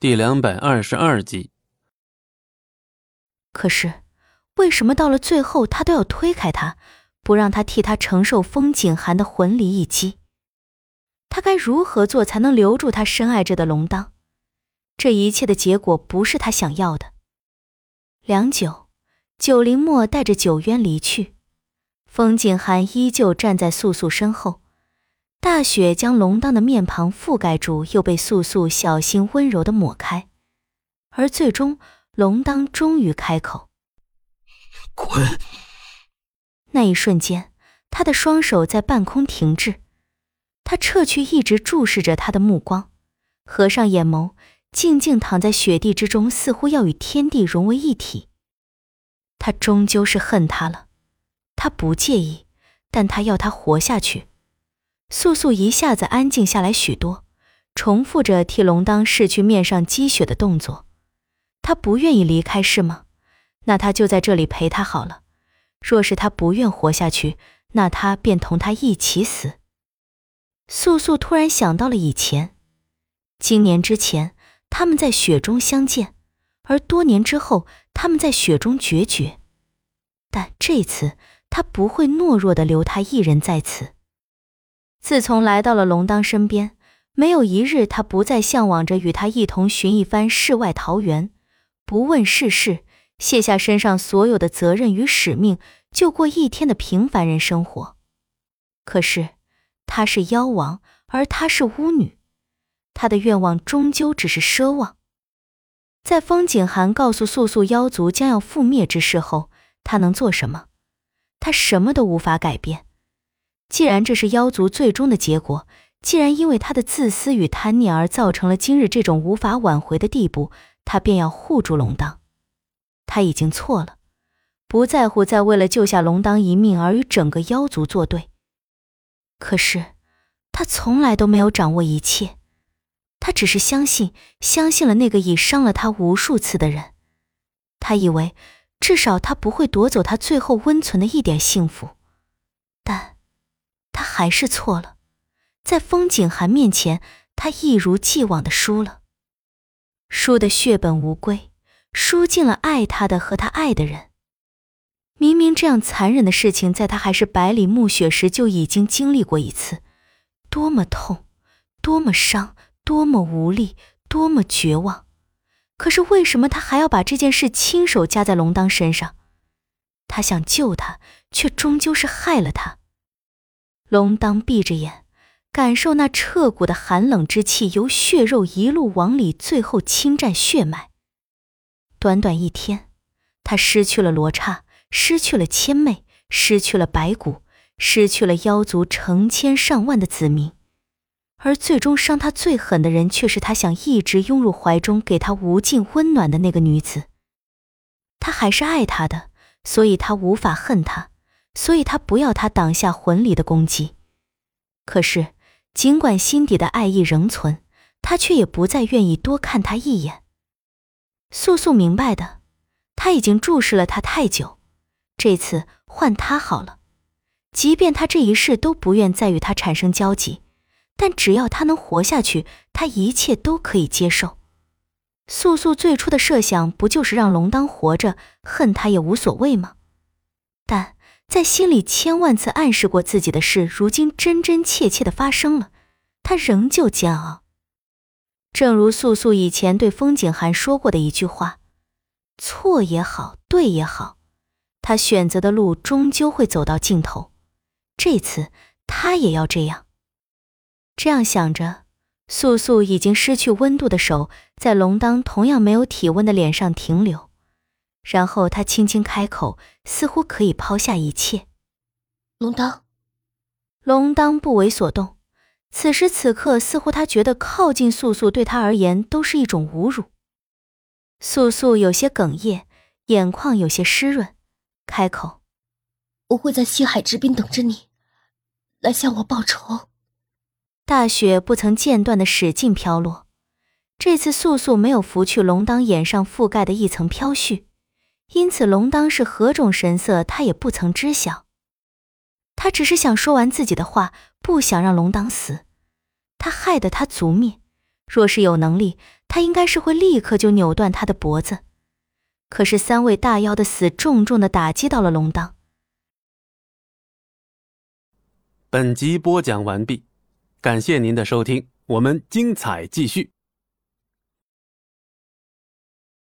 第两百二十二集。可是，为什么到了最后，他都要推开他，不让他替他承受风景寒的魂离一击？他该如何做才能留住他深爱着的龙当？这一切的结果不是他想要的。良久，九灵墨带着九渊离去，风景寒依旧站在素素身后。大雪将龙当的面庞覆盖住，又被素素小心温柔的抹开，而最终，龙当终于开口：“滚！”那一瞬间，他的双手在半空停滞，他撤去一直注视着他的目光，合上眼眸，静静躺在雪地之中，似乎要与天地融为一体。他终究是恨他了，他不介意，但他要他活下去。素素一下子安静下来许多，重复着替龙当拭去面上积雪的动作。他不愿意离开是吗？那他就在这里陪他好了。若是他不愿活下去，那他便同他一起死。素素突然想到了以前，今年之前他们在雪中相见，而多年之后他们在雪中决绝。但这次他不会懦弱的留他一人在此。自从来到了龙当身边，没有一日他不再向往着与他一同寻一番世外桃源，不问世事，卸下身上所有的责任与使命，就过一天的平凡人生活。可是他是妖王，而她是巫女，他的愿望终究只是奢望。在风景寒告诉素素妖族将要覆灭之事后，他能做什么？他什么都无法改变。既然这是妖族最终的结果，既然因为他的自私与贪念而造成了今日这种无法挽回的地步，他便要护住龙当。他已经错了，不在乎再为了救下龙当一命而与整个妖族作对。可是，他从来都没有掌握一切，他只是相信，相信了那个已伤了他无数次的人。他以为，至少他不会夺走他最后温存的一点幸福，但。还是错了，在风景寒面前，他一如既往的输了，输的血本无归，输尽了爱他的和他爱的人。明明这样残忍的事情，在他还是百里暮雪时就已经经历过一次，多么痛，多么伤，多么无力，多么绝望。可是为什么他还要把这件事亲手加在龙当身上？他想救他，却终究是害了他。龙当闭着眼，感受那彻骨的寒冷之气由血肉一路往里，最后侵占血脉。短短一天，他失去了罗刹，失去了千妹，失去了白骨，失去了妖族成千上万的子民，而最终伤他最狠的人，却是他想一直拥入怀中，给他无尽温暖的那个女子。他还是爱她的，所以他无法恨她。所以他不要他挡下魂离的攻击，可是尽管心底的爱意仍存，他却也不再愿意多看他一眼。素素明白的，他已经注视了他太久，这次换他好了。即便他这一世都不愿再与他产生交集，但只要他能活下去，他一切都可以接受。素素最初的设想不就是让龙当活着，恨他也无所谓吗？但。在心里千万次暗示过自己的事，如今真真切切的发生了，他仍旧煎熬。正如素素以前对风景寒说过的一句话：“错也好，对也好，他选择的路终究会走到尽头。这次他也要这样。”这样想着，素素已经失去温度的手在龙当同样没有体温的脸上停留。然后他轻轻开口，似乎可以抛下一切。龙当，龙当不为所动。此时此刻，似乎他觉得靠近素素对他而言都是一种侮辱。素素有些哽咽，眼眶有些湿润，开口：“我会在西海之滨等着你，来向我报仇。”大雪不曾间断的使劲飘落，这次素素没有拂去龙当眼上覆盖的一层飘絮。因此，龙当是何种神色，他也不曾知晓。他只是想说完自己的话，不想让龙当死。他害得他族灭，若是有能力，他应该是会立刻就扭断他的脖子。可是三位大妖的死，重重的打击到了龙当。本集播讲完毕，感谢您的收听，我们精彩继续。